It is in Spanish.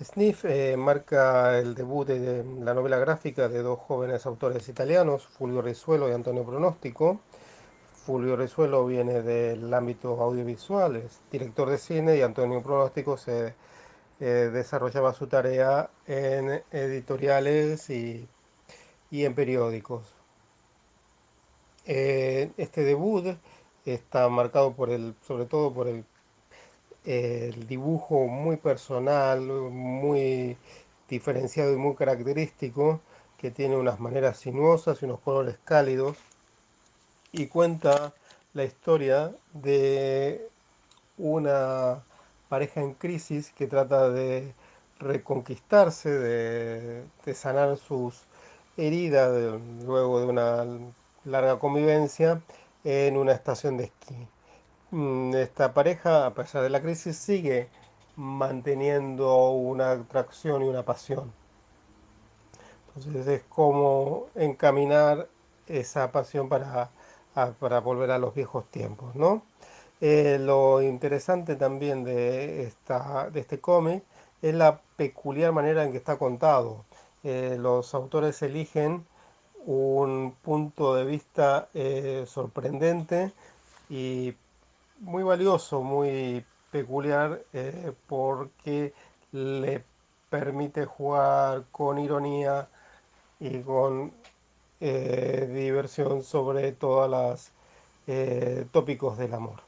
Sniff eh, marca el debut de la novela gráfica de dos jóvenes autores italianos, Fulvio Rizuelo y Antonio Pronóstico. Fulvio Rizuelo viene del ámbito audiovisual, es director de cine y Antonio Pronóstico se eh, desarrollaba su tarea en editoriales y, en periódicos. Eh, este debut está marcado por el, sobre todo por el el dibujo muy personal, muy diferenciado y muy característico, que tiene unas maneras sinuosas y unos colores cálidos, y cuenta la historia de una pareja en crisis que trata de reconquistarse, de, sanar sus heridas luego de una larga convivencia en una estación de esquí. Mm, esta pareja, a pesar de la crisis, sigue manteniendo una atracción y una pasión. Entonces es como encaminar esa pasión para, para volver a los viejos tiempos, ¿no? Eh, lo interesante también de, esta, de este cómic es la peculiar manera en que está contado. Eh, los autores eligen un punto de vista eh, sorprendente y muy valioso, muy peculiar, eh, porque le permite jugar con ironía y con eh, diversión sobre todos los eh, tópicos del amor.